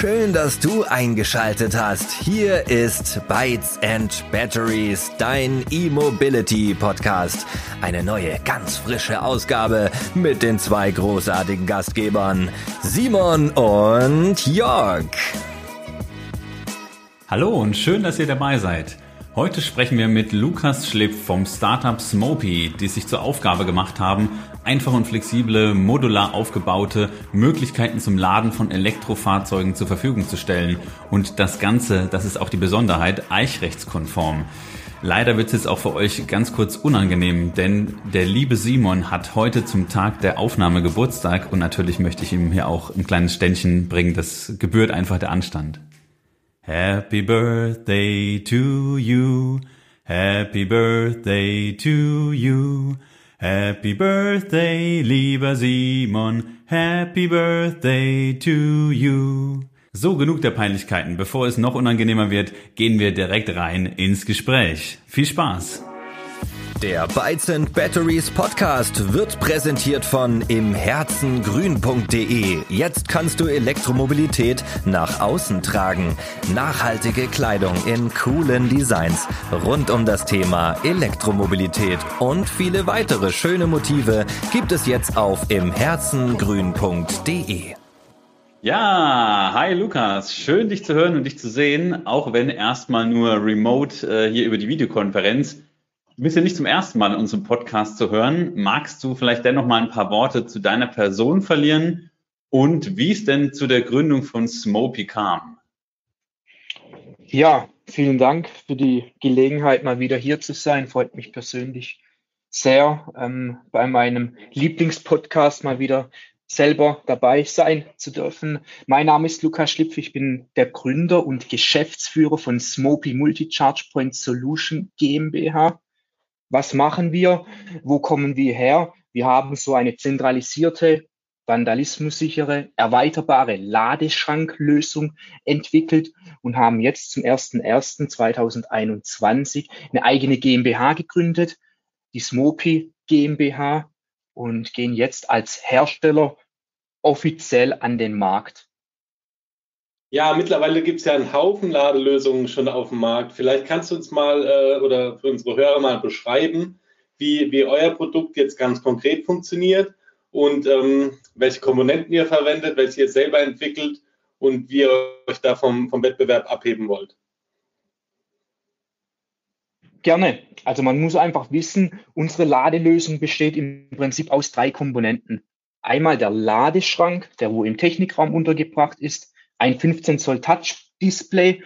Schön, dass du eingeschaltet hast. Hier ist Bytes and Batteries, dein E-Mobility Podcast. Eine neue, ganz frische Ausgabe mit den zwei großartigen Gastgebern, Simon und Jörg. Hallo und schön, dass ihr dabei seid. Heute sprechen wir mit Lukas Schlipp vom Startup Smopy, die sich zur Aufgabe gemacht haben, einfach und flexible, modular aufgebaute Möglichkeiten zum Laden von Elektrofahrzeugen zur Verfügung zu stellen. Und das Ganze, das ist auch die Besonderheit, eichrechtskonform. Leider wird es jetzt auch für euch ganz kurz unangenehm, denn der liebe Simon hat heute zum Tag der Aufnahme Geburtstag und natürlich möchte ich ihm hier auch ein kleines Ständchen bringen. Das gebührt einfach der Anstand. Happy birthday to you. Happy birthday to you. Happy birthday, lieber Simon. Happy birthday to you. So, genug der Peinlichkeiten. Bevor es noch unangenehmer wird, gehen wir direkt rein ins Gespräch. Viel Spaß! Der Bytes and Batteries Podcast wird präsentiert von imherzengrün.de. Jetzt kannst du Elektromobilität nach außen tragen. Nachhaltige Kleidung in coolen Designs rund um das Thema Elektromobilität und viele weitere schöne Motive gibt es jetzt auf imherzengrün.de. Ja, hi Lukas, schön dich zu hören und dich zu sehen, auch wenn erstmal nur remote äh, hier über die Videokonferenz. Du bist ja nicht zum ersten Mal in unserem Podcast zu hören. Magst du vielleicht dennoch mal ein paar Worte zu deiner Person verlieren und wie es denn zu der Gründung von Smopy kam? Ja, vielen Dank für die Gelegenheit, mal wieder hier zu sein. Freut mich persönlich sehr, ähm, bei meinem Lieblingspodcast mal wieder selber dabei sein zu dürfen. Mein Name ist Lukas Schlipf, ich bin der Gründer und Geschäftsführer von Smopy Multicharge Point Solution GmbH. Was machen wir? Wo kommen wir her? Wir haben so eine zentralisierte, vandalismussichere, erweiterbare Ladeschranklösung entwickelt und haben jetzt zum 01.01.2021 eine eigene GmbH gegründet, die Smopi GmbH und gehen jetzt als Hersteller offiziell an den Markt. Ja, mittlerweile gibt es ja einen Haufen Ladelösungen schon auf dem Markt. Vielleicht kannst du uns mal äh, oder für unsere Hörer mal beschreiben, wie, wie euer Produkt jetzt ganz konkret funktioniert und ähm, welche Komponenten ihr verwendet, welche ihr selber entwickelt und wie ihr euch da vom, vom Wettbewerb abheben wollt. Gerne. Also man muss einfach wissen, unsere Ladelösung besteht im Prinzip aus drei Komponenten. Einmal der Ladeschrank, der wo im Technikraum untergebracht ist, ein 15 Zoll Touch-Display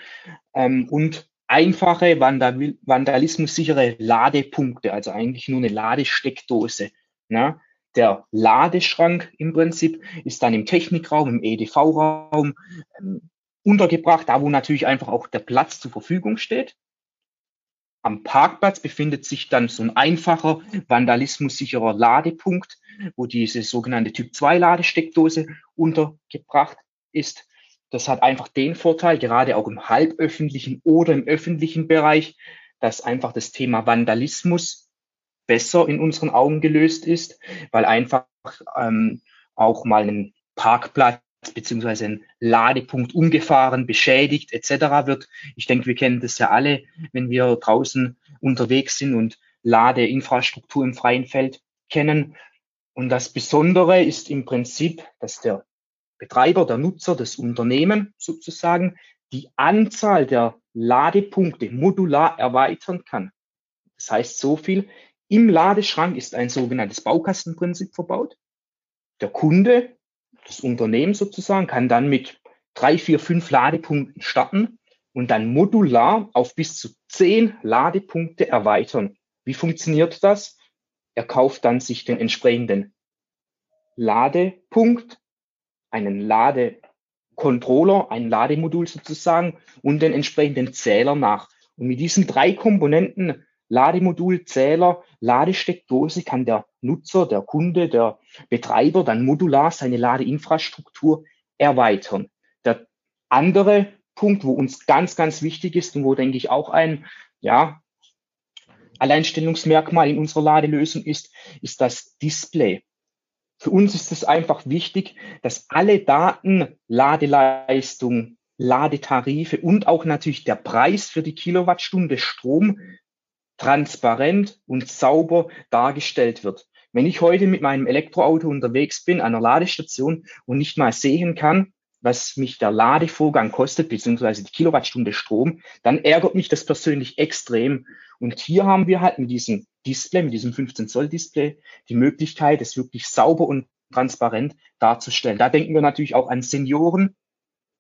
ähm, und einfache Vandal vandalismussichere Ladepunkte, also eigentlich nur eine Ladesteckdose. Ne? Der Ladeschrank im Prinzip ist dann im Technikraum, im EDV-Raum ähm, untergebracht, da wo natürlich einfach auch der Platz zur Verfügung steht. Am Parkplatz befindet sich dann so ein einfacher, vandalismussicherer Ladepunkt, wo diese sogenannte Typ 2 Ladesteckdose untergebracht ist. Das hat einfach den Vorteil, gerade auch im halböffentlichen oder im öffentlichen Bereich, dass einfach das Thema Vandalismus besser in unseren Augen gelöst ist, weil einfach ähm, auch mal ein Parkplatz beziehungsweise ein Ladepunkt umgefahren, beschädigt etc. wird. Ich denke, wir kennen das ja alle, wenn wir draußen unterwegs sind und Ladeinfrastruktur im freien Feld kennen. Und das Besondere ist im Prinzip, dass der Betreiber, der Nutzer, das Unternehmen sozusagen die Anzahl der Ladepunkte modular erweitern kann. Das heißt so viel, im Ladeschrank ist ein sogenanntes Baukastenprinzip verbaut. Der Kunde, das Unternehmen sozusagen, kann dann mit drei, vier, fünf Ladepunkten starten und dann modular auf bis zu zehn Ladepunkte erweitern. Wie funktioniert das? Er kauft dann sich den entsprechenden Ladepunkt einen Ladecontroller, ein Lademodul sozusagen und den entsprechenden Zähler nach. Und mit diesen drei Komponenten, Lademodul, Zähler, Ladesteckdose, kann der Nutzer, der Kunde, der Betreiber dann modular seine Ladeinfrastruktur erweitern. Der andere Punkt, wo uns ganz, ganz wichtig ist und wo, denke ich, auch ein, ja, Alleinstellungsmerkmal in unserer Ladelösung ist, ist das Display. Für uns ist es einfach wichtig, dass alle Daten, Ladeleistung, Ladetarife und auch natürlich der Preis für die Kilowattstunde Strom transparent und sauber dargestellt wird. Wenn ich heute mit meinem Elektroauto unterwegs bin, an einer Ladestation und nicht mal sehen kann, was mich der Ladevorgang kostet, beziehungsweise die Kilowattstunde Strom, dann ärgert mich das persönlich extrem. Und hier haben wir halt mit diesem Display, mit diesem 15 Zoll Display, die Möglichkeit, es wirklich sauber und transparent darzustellen. Da denken wir natürlich auch an Senioren,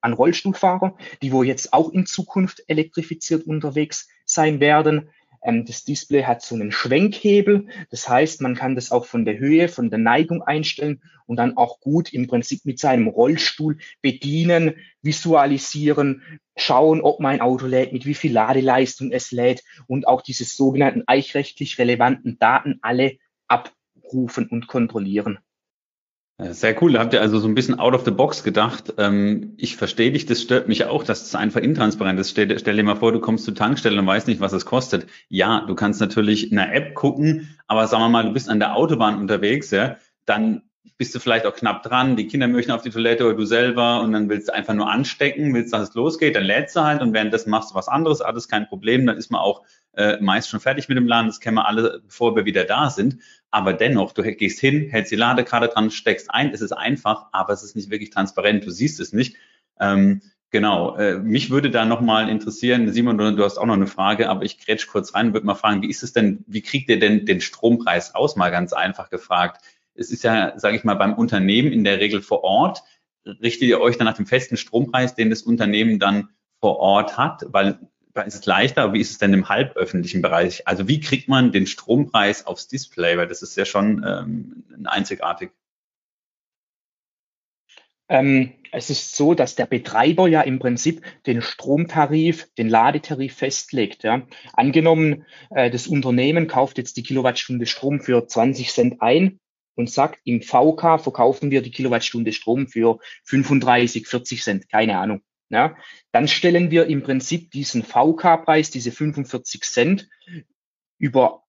an Rollstuhlfahrer, die wo jetzt auch in Zukunft elektrifiziert unterwegs sein werden. Ähm, das Display hat so einen Schwenkhebel. Das heißt, man kann das auch von der Höhe, von der Neigung einstellen und dann auch gut im Prinzip mit seinem Rollstuhl bedienen, visualisieren, schauen, ob mein Auto lädt, mit wie viel Ladeleistung es lädt und auch diese sogenannten eichrechtlich relevanten Daten alle abrufen und kontrollieren. Sehr cool. Da habt ihr also so ein bisschen out of the box gedacht. Ähm, ich verstehe dich, das stört mich auch, dass es einfach intransparent ist. Stell, stell, dir mal vor, du kommst zur Tankstelle und weißt nicht, was es kostet. Ja, du kannst natürlich in der App gucken, aber sagen wir mal, du bist an der Autobahn unterwegs, ja, dann bist du vielleicht auch knapp dran, die Kinder möchten auf die Toilette oder du selber und dann willst du einfach nur anstecken, willst, dass es losgeht, dann lädst du halt und währenddessen machst du was anderes, alles kein Problem, dann ist man auch äh, meist schon fertig mit dem Laden, das kennen wir alle, bevor wir wieder da sind. Aber dennoch, du gehst hin, hältst die Ladekarte dran, steckst ein, es ist einfach, aber es ist nicht wirklich transparent, du siehst es nicht. Ähm, genau, äh, mich würde da nochmal interessieren, Simon, du, hast auch noch eine Frage, aber ich grätsch kurz rein und würde mal fragen, wie ist es denn, wie kriegt ihr denn den Strompreis aus, mal ganz einfach gefragt? Es ist ja, sage ich mal, beim Unternehmen in der Regel vor Ort, richtet ihr euch dann nach dem festen Strompreis, den das Unternehmen dann vor Ort hat, weil ist es leichter, aber wie ist es denn im halböffentlichen Bereich? Also wie kriegt man den Strompreis aufs Display? Weil das ist ja schon ähm, einzigartig. Ähm, es ist so, dass der Betreiber ja im Prinzip den Stromtarif, den Ladetarif festlegt. Ja. Angenommen, äh, das Unternehmen kauft jetzt die Kilowattstunde Strom für 20 Cent ein und sagt, im VK verkaufen wir die Kilowattstunde Strom für 35, 40 Cent, keine Ahnung ja, dann stellen wir im Prinzip diesen VK-Preis, diese 45 Cent, über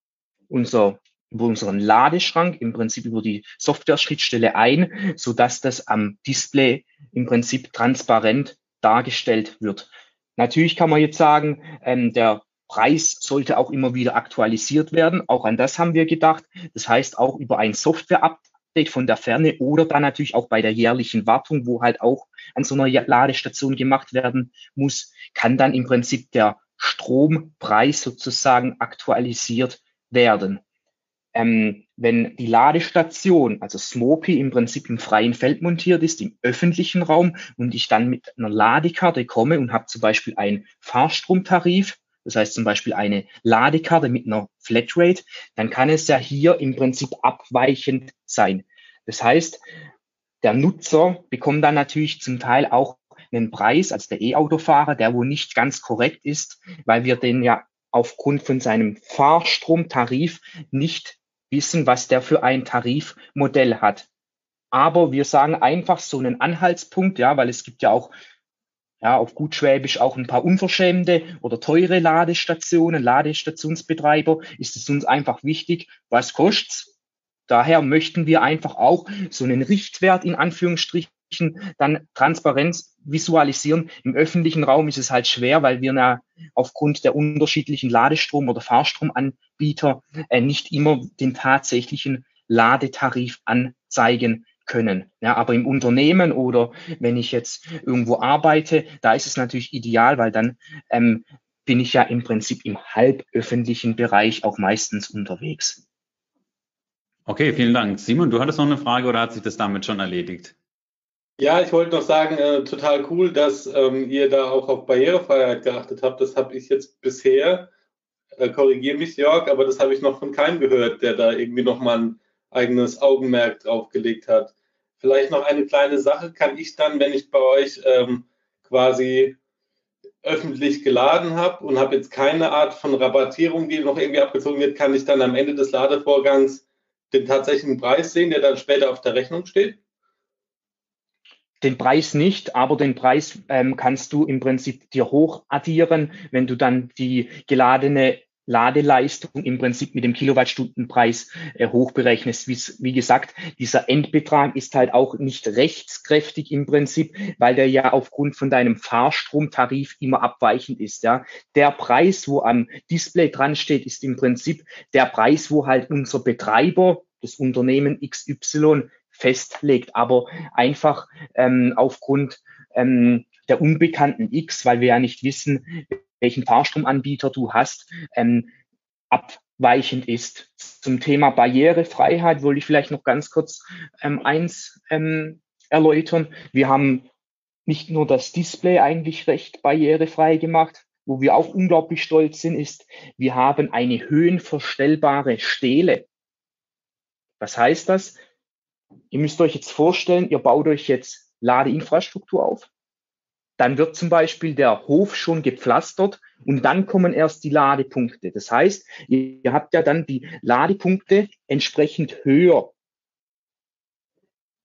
unser über unseren Ladeschrank, im Prinzip über die Software-Schnittstelle ein, so dass das am Display im Prinzip transparent dargestellt wird. Natürlich kann man jetzt sagen, ähm, der Preis sollte auch immer wieder aktualisiert werden. Auch an das haben wir gedacht. Das heißt, auch über ein Software-Update Update von der Ferne oder dann natürlich auch bei der jährlichen Wartung, wo halt auch an so einer Ladestation gemacht werden muss, kann dann im Prinzip der Strompreis sozusagen aktualisiert werden. Ähm, wenn die Ladestation, also Smopi, im Prinzip im freien Feld montiert ist, im öffentlichen Raum und ich dann mit einer Ladekarte komme und habe zum Beispiel einen Fahrstromtarif, das heißt zum Beispiel eine Ladekarte mit einer Flatrate, dann kann es ja hier im Prinzip abweichend sein. Das heißt, der Nutzer bekommt dann natürlich zum Teil auch einen Preis als der E-Autofahrer, der wohl nicht ganz korrekt ist, weil wir den ja aufgrund von seinem Fahrstromtarif nicht wissen, was der für ein Tarifmodell hat. Aber wir sagen einfach so einen Anhaltspunkt, ja, weil es gibt ja auch ja, auf gut Schwäbisch auch ein paar unverschämte oder teure Ladestationen, Ladestationsbetreiber, ist es uns einfach wichtig, was kostet's? Daher möchten wir einfach auch so einen Richtwert in Anführungsstrichen dann Transparenz visualisieren. Im öffentlichen Raum ist es halt schwer, weil wir ja aufgrund der unterschiedlichen Ladestrom- oder Fahrstromanbieter äh, nicht immer den tatsächlichen Ladetarif anzeigen können. Ja, aber im Unternehmen oder wenn ich jetzt irgendwo arbeite, da ist es natürlich ideal, weil dann ähm, bin ich ja im Prinzip im halböffentlichen Bereich auch meistens unterwegs. Okay, vielen Dank. Simon, du hattest noch eine Frage oder hat sich das damit schon erledigt? Ja, ich wollte noch sagen, äh, total cool, dass ähm, ihr da auch auf Barrierefreiheit geachtet habt. Das habe ich jetzt bisher, äh, korrigiere mich Jörg, aber das habe ich noch von keinem gehört, der da irgendwie nochmal ein eigenes Augenmerk draufgelegt hat. Vielleicht noch eine kleine Sache, kann ich dann, wenn ich bei euch ähm, quasi öffentlich geladen habe und habe jetzt keine Art von Rabattierung, die noch irgendwie abgezogen wird, kann ich dann am Ende des Ladevorgangs den tatsächlichen Preis sehen, der dann später auf der Rechnung steht? Den Preis nicht, aber den Preis ähm, kannst du im Prinzip dir hoch addieren, wenn du dann die geladene Ladeleistung im Prinzip mit dem Kilowattstundenpreis äh, hochberechnest. Wie, wie gesagt, dieser Endbetrag ist halt auch nicht rechtskräftig im Prinzip, weil der ja aufgrund von deinem Fahrstromtarif immer abweichend ist. Ja, der Preis, wo am Display dran steht, ist im Prinzip der Preis, wo halt unser Betreiber, das Unternehmen XY festlegt, aber einfach ähm, aufgrund ähm, der unbekannten X, weil wir ja nicht wissen, welchen Fahrstromanbieter du hast, ähm, abweichend ist. Zum Thema Barrierefreiheit wollte ich vielleicht noch ganz kurz ähm, eins ähm, erläutern. Wir haben nicht nur das Display eigentlich recht barrierefrei gemacht, wo wir auch unglaublich stolz sind, ist, wir haben eine höhenverstellbare Stele. Was heißt das? Ihr müsst euch jetzt vorstellen, ihr baut euch jetzt Ladeinfrastruktur auf dann wird zum Beispiel der Hof schon gepflastert und dann kommen erst die Ladepunkte. Das heißt, ihr habt ja dann die Ladepunkte entsprechend höher,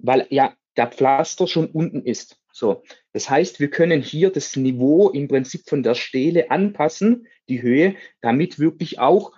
weil ja der Pflaster schon unten ist. So, das heißt, wir können hier das Niveau im Prinzip von der Stele anpassen, die Höhe, damit wirklich auch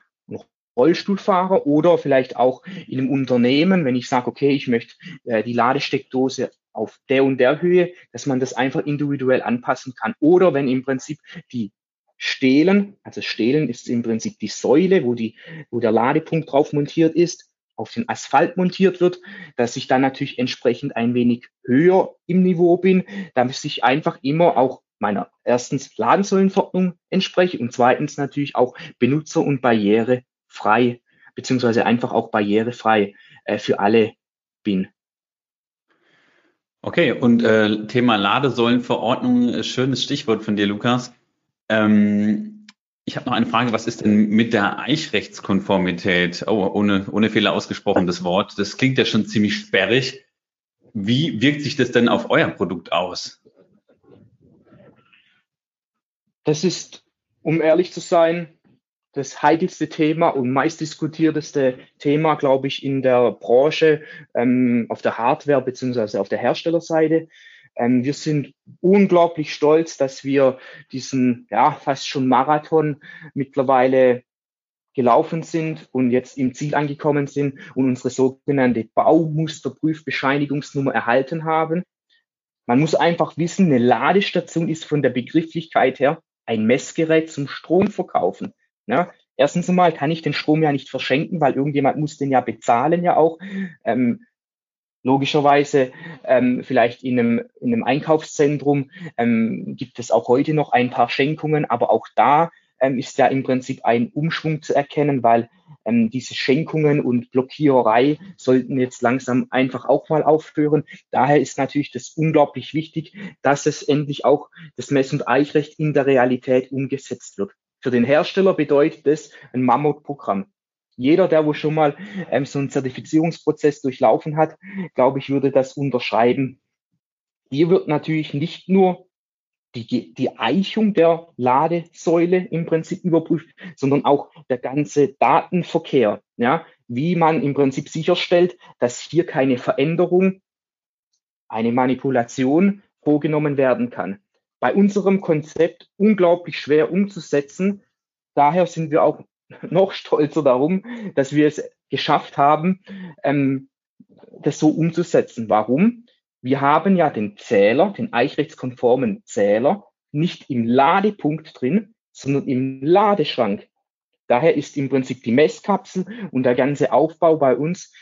Rollstuhlfahrer oder vielleicht auch in einem Unternehmen, wenn ich sage, okay, ich möchte äh, die Ladesteckdose auf der und der Höhe, dass man das einfach individuell anpassen kann. Oder wenn im Prinzip die Stelen, also Stelen ist im Prinzip die Säule, wo, die, wo der Ladepunkt drauf montiert ist, auf den Asphalt montiert wird, dass ich dann natürlich entsprechend ein wenig höher im Niveau bin, damit ich einfach immer auch meiner erstens Ladensäulenverordnung entspreche und zweitens natürlich auch benutzer- und barrierefrei, beziehungsweise einfach auch barrierefrei äh, für alle bin. Okay, und äh, Thema Ladesäulenverordnung, äh, schönes Stichwort von dir, Lukas. Ähm, ich habe noch eine Frage, was ist denn mit der Eichrechtskonformität? Oh, ohne, ohne Fehler ausgesprochen, das Wort. Das klingt ja schon ziemlich sperrig. Wie wirkt sich das denn auf euer Produkt aus? Das ist, um ehrlich zu sein, das heikelste Thema und meistdiskutierteste Thema, glaube ich, in der Branche ähm, auf der Hardware beziehungsweise auf der Herstellerseite. Ähm, wir sind unglaublich stolz, dass wir diesen ja fast schon Marathon mittlerweile gelaufen sind und jetzt im Ziel angekommen sind und unsere sogenannte Baumusterprüfbescheinigungsnummer erhalten haben. Man muss einfach wissen, eine Ladestation ist von der Begrifflichkeit her ein Messgerät zum Stromverkaufen. Ja, erstens einmal kann ich den Strom ja nicht verschenken, weil irgendjemand muss den ja bezahlen ja auch. Ähm, logischerweise ähm, vielleicht in einem, in einem Einkaufszentrum ähm, gibt es auch heute noch ein paar Schenkungen, aber auch da ähm, ist ja im Prinzip ein Umschwung zu erkennen, weil ähm, diese Schenkungen und Blockiererei sollten jetzt langsam einfach auch mal aufhören. Daher ist natürlich das unglaublich wichtig, dass es endlich auch das Mess- und Eichrecht in der Realität umgesetzt wird. Für den Hersteller bedeutet es ein Mammutprogramm. Jeder, der wo schon mal ähm, so einen Zertifizierungsprozess durchlaufen hat, glaube ich, würde das unterschreiben. Hier wird natürlich nicht nur die, die Eichung der Ladesäule im Prinzip überprüft, sondern auch der ganze Datenverkehr, ja, wie man im Prinzip sicherstellt, dass hier keine Veränderung, eine Manipulation vorgenommen werden kann bei unserem Konzept unglaublich schwer umzusetzen. Daher sind wir auch noch stolzer darum, dass wir es geschafft haben, ähm, das so umzusetzen. Warum? Wir haben ja den Zähler, den eichrechtskonformen Zähler, nicht im Ladepunkt drin, sondern im Ladeschrank. Daher ist im Prinzip die Messkapsel und der ganze Aufbau bei uns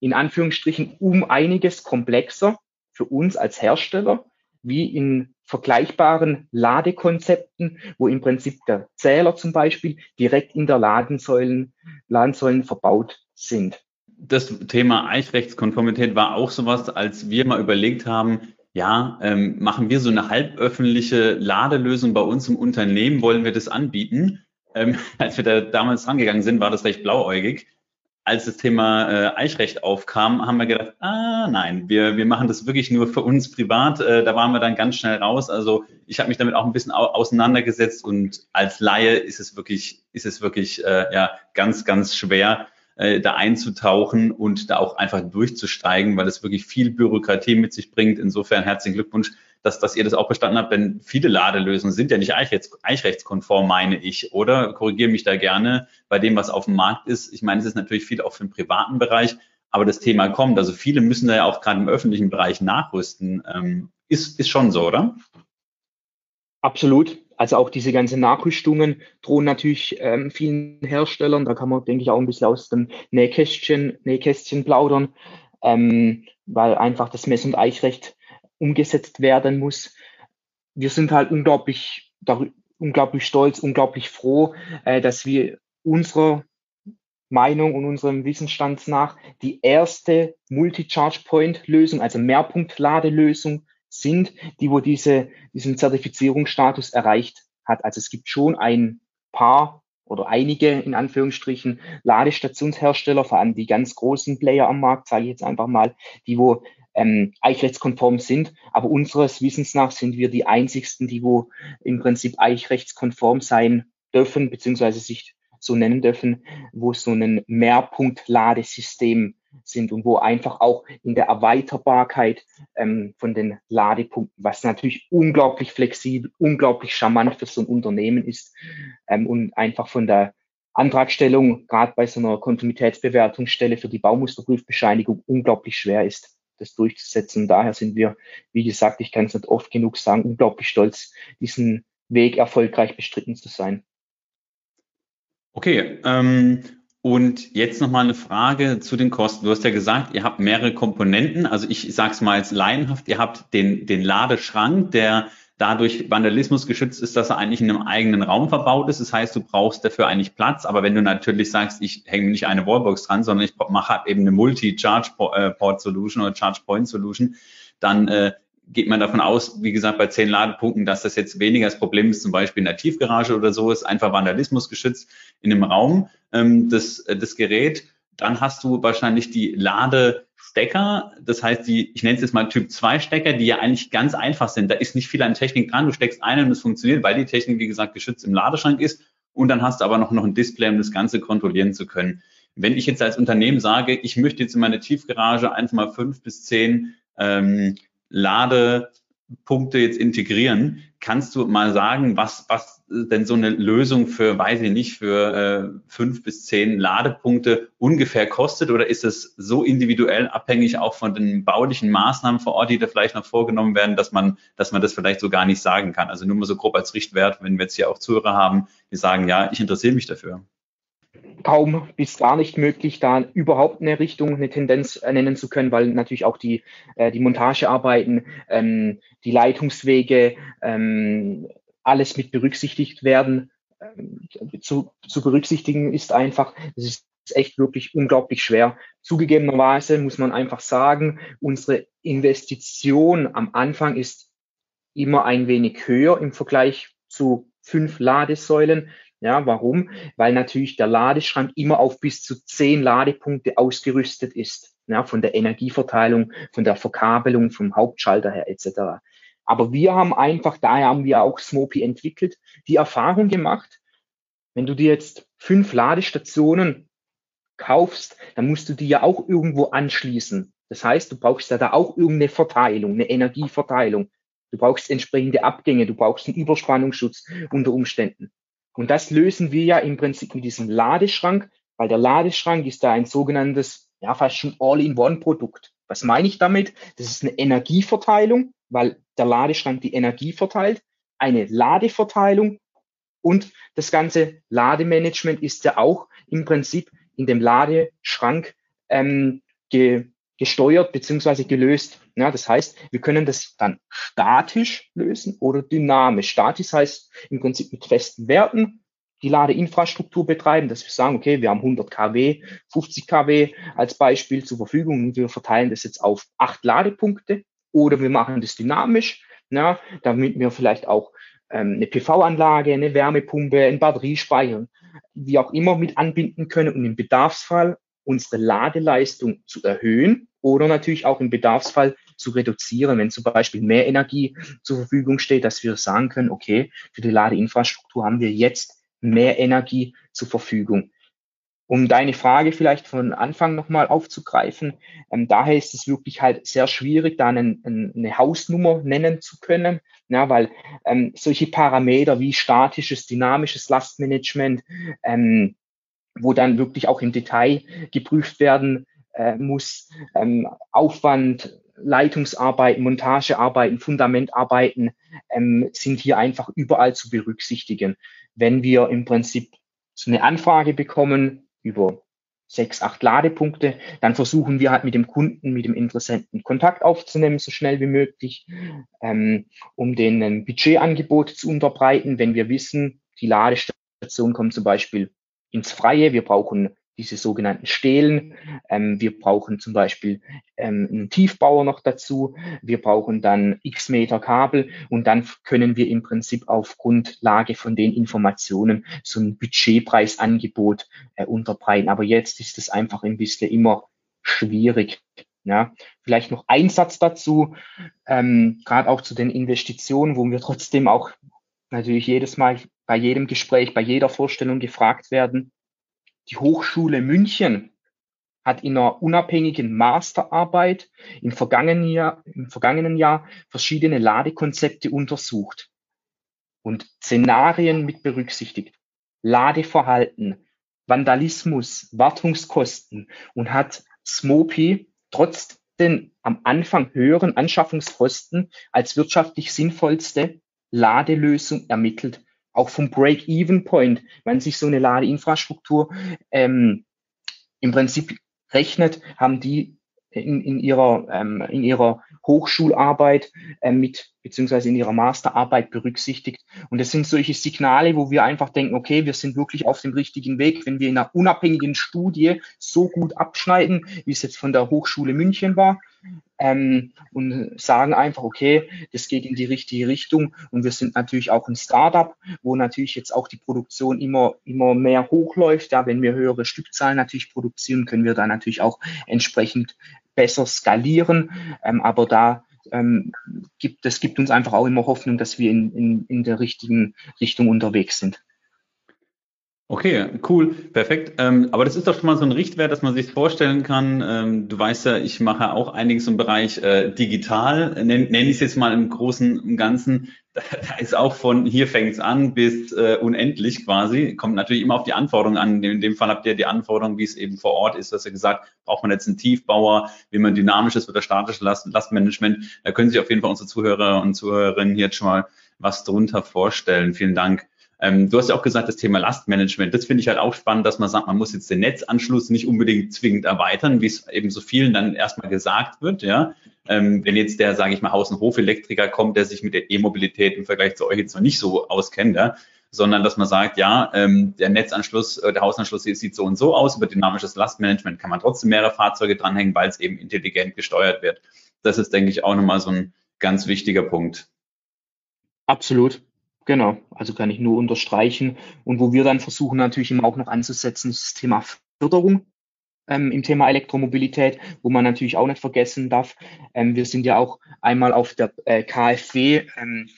in Anführungsstrichen um einiges komplexer für uns als Hersteller, wie in vergleichbaren Ladekonzepten, wo im Prinzip der Zähler zum Beispiel direkt in der Ladensäulen, Ladensäulen verbaut sind. Das Thema Eichrechtskonformität war auch sowas, als wir mal überlegt haben, ja, ähm, machen wir so eine halböffentliche Ladelösung bei uns im Unternehmen, wollen wir das anbieten? Ähm, als wir da damals rangegangen sind, war das recht blauäugig als das Thema äh, Eichrecht aufkam, haben wir gedacht, ah nein, wir, wir machen das wirklich nur für uns privat. Äh, da waren wir dann ganz schnell raus. Also ich habe mich damit auch ein bisschen au auseinandergesetzt und als Laie ist es wirklich, ist es wirklich äh, ja ganz, ganz schwer, äh, da einzutauchen und da auch einfach durchzusteigen, weil es wirklich viel Bürokratie mit sich bringt. Insofern herzlichen Glückwunsch, dass, dass ihr das auch bestanden habt, denn viele Ladelösungen sind ja nicht eichrechts, eichrechtskonform, meine ich, oder? Korrigiere mich da gerne bei dem, was auf dem Markt ist. Ich meine, es ist natürlich viel auch für den privaten Bereich, aber das Thema kommt. Also viele müssen da ja auch gerade im öffentlichen Bereich nachrüsten. Ähm, ist, ist schon so, oder? Absolut. Also auch diese ganzen Nachrüstungen drohen natürlich ähm, vielen Herstellern. Da kann man, denke ich, auch ein bisschen aus dem Nähkästchen, Nähkästchen plaudern, ähm, weil einfach das Mess- und Eichrecht umgesetzt werden muss. Wir sind halt unglaublich, unglaublich stolz, unglaublich froh, äh, dass wir unserer Meinung und unserem Wissensstand nach die erste Multi-Charge-Point-Lösung, also Mehrpunktladelösung sind, die wo diese, diesen Zertifizierungsstatus erreicht hat. Also es gibt schon ein paar oder einige in Anführungsstrichen Ladestationshersteller, vor allem die ganz großen Player am Markt, sage ich jetzt einfach mal, die wo ähm, eichrechtskonform sind. Aber unseres Wissens nach sind wir die einzigsten, die wo im Prinzip eichrechtskonform sein dürfen, beziehungsweise sich so nennen dürfen, wo so ein Mehrpunkt-Ladesystem sind und wo einfach auch in der Erweiterbarkeit ähm, von den Ladepunkten, was natürlich unglaublich flexibel, unglaublich charmant für so ein Unternehmen ist ähm, und einfach von der Antragstellung, gerade bei so einer Konformitätsbewertungsstelle für die Baumusterprüfbescheinigung, unglaublich schwer ist, das durchzusetzen. daher sind wir, wie gesagt, ich kann es nicht oft genug sagen, unglaublich stolz, diesen Weg erfolgreich bestritten zu sein. Okay, ähm, und jetzt nochmal eine Frage zu den Kosten. Du hast ja gesagt, ihr habt mehrere Komponenten. Also ich sage es mal als laienhaft, ihr habt den, den Ladeschrank, der dadurch Vandalismus geschützt ist, dass er eigentlich in einem eigenen Raum verbaut ist. Das heißt, du brauchst dafür eigentlich Platz. Aber wenn du natürlich sagst, ich hänge nicht eine Wallbox dran, sondern ich mache halt eben eine Multi-Charge-Port-Solution oder Charge-Point-Solution, dann äh, geht man davon aus, wie gesagt, bei zehn Ladepunkten, dass das jetzt weniger das Problem ist, zum Beispiel in der Tiefgarage oder so, ist einfach Vandalismus geschützt in dem Raum, ähm, das, äh, das Gerät. Dann hast du wahrscheinlich die Ladestecker, das heißt die, ich nenne es jetzt mal Typ 2 Stecker, die ja eigentlich ganz einfach sind. Da ist nicht viel an Technik dran. Du steckst einen und es funktioniert, weil die Technik, wie gesagt, geschützt im Ladeschrank ist. Und dann hast du aber noch, noch ein Display, um das Ganze kontrollieren zu können. Wenn ich jetzt als Unternehmen sage, ich möchte jetzt in meine Tiefgarage einfach mal fünf bis zehn ähm, Ladepunkte jetzt integrieren. Kannst du mal sagen, was, was denn so eine Lösung für, weiß ich nicht, für äh, fünf bis zehn Ladepunkte ungefähr kostet? Oder ist es so individuell abhängig auch von den baulichen Maßnahmen vor Ort, die da vielleicht noch vorgenommen werden, dass man, dass man das vielleicht so gar nicht sagen kann? Also nur mal so grob als Richtwert, wenn wir jetzt hier auch Zuhörer haben, die sagen, ja, ich interessiere mich dafür kaum bis gar nicht möglich, da überhaupt eine Richtung, eine Tendenz nennen zu können, weil natürlich auch die, äh, die Montagearbeiten, ähm, die Leitungswege, ähm, alles mit berücksichtigt werden. Ähm, zu, zu berücksichtigen ist einfach, das ist echt wirklich unglaublich schwer. Zugegebenerweise muss man einfach sagen, unsere Investition am Anfang ist immer ein wenig höher im Vergleich zu fünf Ladesäulen. Ja, warum? Weil natürlich der Ladeschrank immer auf bis zu zehn Ladepunkte ausgerüstet ist. Ja, von der Energieverteilung, von der Verkabelung, vom Hauptschalter her etc. Aber wir haben einfach, daher haben wir auch Smopi entwickelt, die Erfahrung gemacht, wenn du dir jetzt fünf Ladestationen kaufst, dann musst du die ja auch irgendwo anschließen. Das heißt, du brauchst ja da auch irgendeine Verteilung, eine Energieverteilung. Du brauchst entsprechende Abgänge, du brauchst einen Überspannungsschutz unter Umständen. Und das lösen wir ja im Prinzip mit diesem Ladeschrank, weil der Ladeschrank ist da ein sogenanntes, ja, fast schon All-in-One-Produkt. Was meine ich damit? Das ist eine Energieverteilung, weil der Ladeschrank die Energie verteilt, eine Ladeverteilung und das ganze Lademanagement ist ja auch im Prinzip in dem Ladeschrank ähm, ge gesteuert beziehungsweise gelöst. Ja, das heißt, wir können das dann statisch lösen oder dynamisch. Statisch heißt im Prinzip mit festen Werten die Ladeinfrastruktur betreiben, dass wir sagen, okay, wir haben 100 kW, 50 kW als Beispiel zur Verfügung und wir verteilen das jetzt auf acht Ladepunkte oder wir machen das dynamisch, ja, damit wir vielleicht auch ähm, eine PV-Anlage, eine Wärmepumpe, ein Batteriespeicher, wie auch immer mit anbinden können und im Bedarfsfall unsere Ladeleistung zu erhöhen oder natürlich auch im Bedarfsfall zu reduzieren, wenn zum Beispiel mehr Energie zur Verfügung steht, dass wir sagen können, okay, für die Ladeinfrastruktur haben wir jetzt mehr Energie zur Verfügung. um deine Frage vielleicht von Anfang nochmal aufzugreifen, ähm, daher ist es wirklich halt sehr schwierig, da einen, eine Hausnummer nennen zu können, ja, weil ähm, solche Parameter wie statisches, dynamisches Lastmanagement, ähm, wo dann wirklich auch im Detail geprüft werden äh, muss, ähm, Aufwand, Leitungsarbeiten, Montagearbeiten, Fundamentarbeiten ähm, sind hier einfach überall zu berücksichtigen. Wenn wir im Prinzip so eine Anfrage bekommen, über sechs, acht Ladepunkte. Dann versuchen wir halt mit dem Kunden, mit dem Interessenten Kontakt aufzunehmen, so schnell wie möglich, ähm, um den Budgetangebot zu unterbreiten. Wenn wir wissen, die Ladestation kommt zum Beispiel ins Freie, wir brauchen diese sogenannten Stelen. Ähm, wir brauchen zum Beispiel ähm, einen Tiefbauer noch dazu. Wir brauchen dann x Meter Kabel und dann können wir im Prinzip auf Grundlage von den Informationen so ein Budgetpreisangebot äh, unterbreiten. Aber jetzt ist es einfach ein bisschen immer schwierig. Ja, vielleicht noch ein Satz dazu, ähm, gerade auch zu den Investitionen, wo wir trotzdem auch natürlich jedes Mal bei jedem Gespräch, bei jeder Vorstellung gefragt werden, die Hochschule München hat in einer unabhängigen Masterarbeit im vergangenen Jahr, im vergangenen Jahr verschiedene Ladekonzepte untersucht und Szenarien mit berücksichtigt. Ladeverhalten, Vandalismus, Wartungskosten und hat Smopi trotz den am Anfang höheren Anschaffungskosten als wirtschaftlich sinnvollste Ladelösung ermittelt auch vom Break-Even-Point, wenn sich so eine Ladeinfrastruktur ähm, im Prinzip rechnet, haben die in, in, ihrer, ähm, in ihrer Hochschularbeit äh, mit, beziehungsweise in ihrer Masterarbeit berücksichtigt. Und das sind solche Signale, wo wir einfach denken, okay, wir sind wirklich auf dem richtigen Weg, wenn wir in einer unabhängigen Studie so gut abschneiden, wie es jetzt von der Hochschule München war, ähm, und sagen einfach, okay, das geht in die richtige Richtung. Und wir sind natürlich auch ein Startup, wo natürlich jetzt auch die Produktion immer, immer mehr hochläuft. Ja, wenn wir höhere Stückzahlen natürlich produzieren, können wir da natürlich auch entsprechend besser skalieren. Ähm, aber da ähm, gibt, das gibt uns einfach auch immer Hoffnung, dass wir in, in, in der richtigen Richtung unterwegs sind. Okay, cool, perfekt. Ähm, aber das ist doch schon mal so ein Richtwert, dass man sich vorstellen kann. Ähm, du weißt ja, ich mache auch einiges im Bereich äh, digital, nenne nenn ich es jetzt mal im Großen und Ganzen. Da ist auch von hier fängt's an bis äh, unendlich quasi. Kommt natürlich immer auf die Anforderungen an. In dem Fall habt ihr die Anforderungen, wie es eben vor Ort ist. Du hast ja gesagt, braucht man jetzt einen Tiefbauer, wie man dynamisches oder statisches Last Lastmanagement. Da können sich auf jeden Fall unsere Zuhörer und Zuhörerinnen jetzt schon mal was drunter vorstellen. Vielen Dank. Ähm, du hast ja auch gesagt, das Thema Lastmanagement, das finde ich halt auch spannend, dass man sagt, man muss jetzt den Netzanschluss nicht unbedingt zwingend erweitern, wie es eben so vielen dann erstmal gesagt wird, ja. Ähm, wenn jetzt der, sage ich mal, Haus- und Hofelektriker kommt, der sich mit der E-Mobilität im Vergleich zu euch jetzt noch nicht so auskennt, ja, sondern dass man sagt, ja, ähm, der Netzanschluss, äh, der Hausanschluss sieht so und so aus, über dynamisches Lastmanagement kann man trotzdem mehrere Fahrzeuge dranhängen, weil es eben intelligent gesteuert wird. Das ist, denke ich, auch nochmal so ein ganz wichtiger Punkt. Absolut. Genau, also kann ich nur unterstreichen. Und wo wir dann versuchen natürlich immer auch noch anzusetzen, ist das Thema Förderung ähm, im Thema Elektromobilität, wo man natürlich auch nicht vergessen darf. Ähm, wir sind ja auch einmal auf der äh, KfW ähm,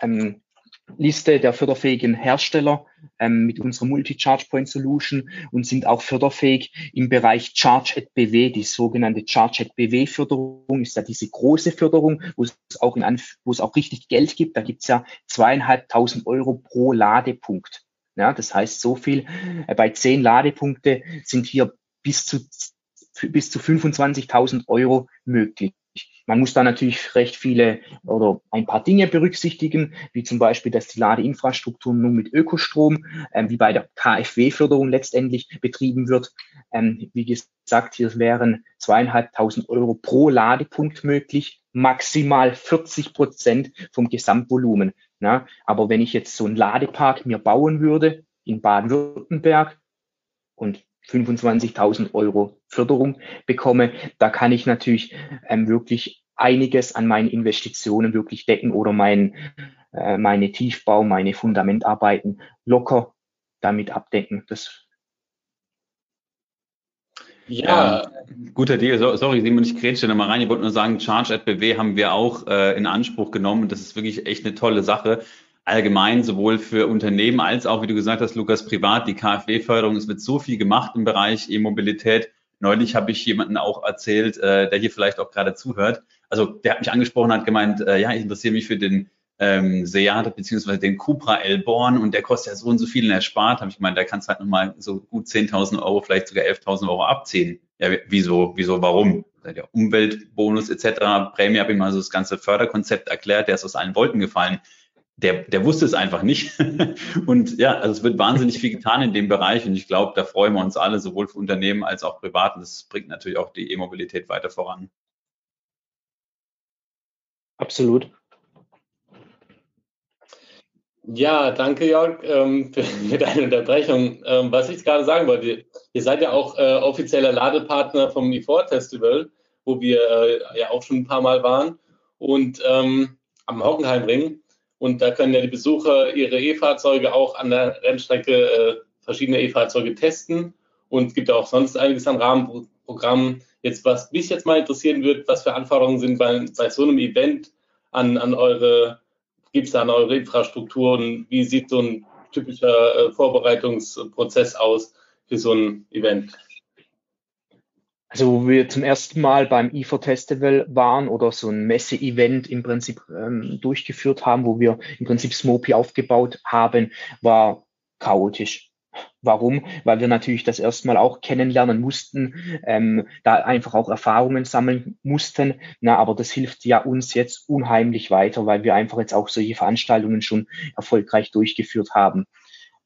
ähm, Liste der förderfähigen Hersteller ähm, mit unserer Multi-Charge Point Solution und sind auch förderfähig im Bereich Charge at BW. Die sogenannte Charge at BW Förderung ist ja diese große Förderung, wo es auch, in, wo es auch richtig Geld gibt. Da gibt es ja zweieinhalbtausend Euro pro Ladepunkt. Ja, das heißt, so viel äh, bei zehn Ladepunkte sind hier bis zu bis zu 25.000 Euro möglich. Man muss da natürlich recht viele oder ein paar Dinge berücksichtigen, wie zum Beispiel, dass die Ladeinfrastruktur nur mit Ökostrom, ähm, wie bei der KfW-Förderung letztendlich betrieben wird. Ähm, wie gesagt, hier wären zweieinhalbtausend Euro pro Ladepunkt möglich, maximal 40 Prozent vom Gesamtvolumen. Na, aber wenn ich jetzt so einen Ladepark mir bauen würde in Baden-Württemberg und 25.000 Euro Förderung bekomme, da kann ich natürlich ähm, wirklich einiges an meinen Investitionen wirklich decken oder mein, äh, meine Tiefbau, meine Fundamentarbeiten locker damit abdecken. Das ja, ähm, guter Deal. So, sorry, Simon, ich grätsche da mal rein. Ich wollte nur sagen, Charge at BW haben wir auch äh, in Anspruch genommen. Das ist wirklich echt eine tolle Sache allgemein sowohl für Unternehmen als auch, wie du gesagt hast, Lukas, privat, die KfW-Förderung. Es wird so viel gemacht im Bereich E-Mobilität. Neulich habe ich jemanden auch erzählt, äh, der hier vielleicht auch gerade zuhört. Also der hat mich angesprochen, hat gemeint, äh, ja, ich interessiere mich für den ähm, Seat beziehungsweise den Cupra Elborn und der kostet ja so und so viel und er spart. Habe ich gemeint, da kannst du halt nochmal so gut 10.000 Euro, vielleicht sogar 11.000 Euro abziehen. Ja, wieso, wieso, warum? Der Umweltbonus etc. Prämie habe ich mal so das ganze Förderkonzept erklärt, der ist aus allen Wolken gefallen der, der wusste es einfach nicht. und ja, also es wird wahnsinnig viel getan in dem Bereich und ich glaube, da freuen wir uns alle, sowohl für Unternehmen als auch privat. Und das bringt natürlich auch die E-Mobilität weiter voran. Absolut. Ja, danke Jörg ähm, für, für, deine Unterbrechung. Ähm, was ich gerade sagen wollte, ihr seid ja auch äh, offizieller Ladepartner vom E4 Festival, wo wir äh, ja auch schon ein paar Mal waren und ähm, am Hockenheimring. Und da können ja die Besucher ihre E-Fahrzeuge auch an der Rennstrecke äh, verschiedene E-Fahrzeuge testen. Und es gibt auch sonst einiges an Rahmenprogrammen. Jetzt, was mich jetzt mal interessieren wird, was für Anforderungen sind bei, bei so einem Event an, an eure, gibt es da an eure Infrastruktur und wie sieht so ein typischer äh, Vorbereitungsprozess aus für so ein Event? Also wo wir zum ersten Mal beim IFA Festival waren oder so ein Messe-Event im Prinzip ähm, durchgeführt haben, wo wir im Prinzip Smopy aufgebaut haben, war chaotisch. Warum? Weil wir natürlich das erstmal auch kennenlernen mussten, ähm, da einfach auch Erfahrungen sammeln mussten. Na, aber das hilft ja uns jetzt unheimlich weiter, weil wir einfach jetzt auch solche Veranstaltungen schon erfolgreich durchgeführt haben.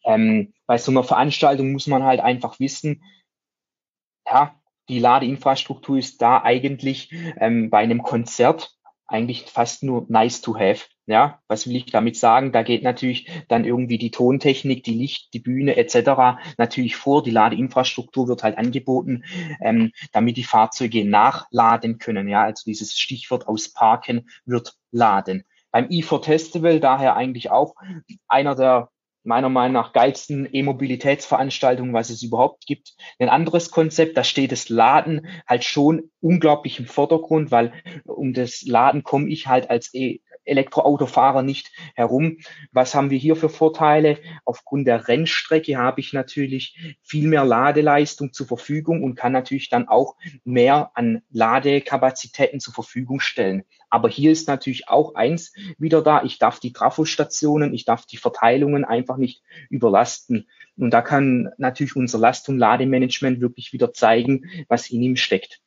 Ähm, bei so einer Veranstaltung muss man halt einfach wissen, ja, die Ladeinfrastruktur ist da eigentlich ähm, bei einem Konzert eigentlich fast nur nice to have. Ja, was will ich damit sagen? Da geht natürlich dann irgendwie die Tontechnik, die Licht, die Bühne etc. natürlich vor. Die Ladeinfrastruktur wird halt angeboten, ähm, damit die Fahrzeuge nachladen können. Ja, also dieses Stichwort aus Parken wird laden. Beim E4 Festival daher eigentlich auch einer der meiner Meinung nach geilsten E-Mobilitätsveranstaltungen, was es überhaupt gibt. Ein anderes Konzept, da steht das Laden halt schon unglaublich im Vordergrund, weil um das Laden komme ich halt als e Elektroautofahrer nicht herum. Was haben wir hier für Vorteile? Aufgrund der Rennstrecke habe ich natürlich viel mehr Ladeleistung zur Verfügung und kann natürlich dann auch mehr an Ladekapazitäten zur Verfügung stellen. Aber hier ist natürlich auch eins wieder da. Ich darf die Trafostationen, ich darf die Verteilungen einfach nicht überlasten. Und da kann natürlich unser Last- und Lademanagement wirklich wieder zeigen, was in ihm steckt.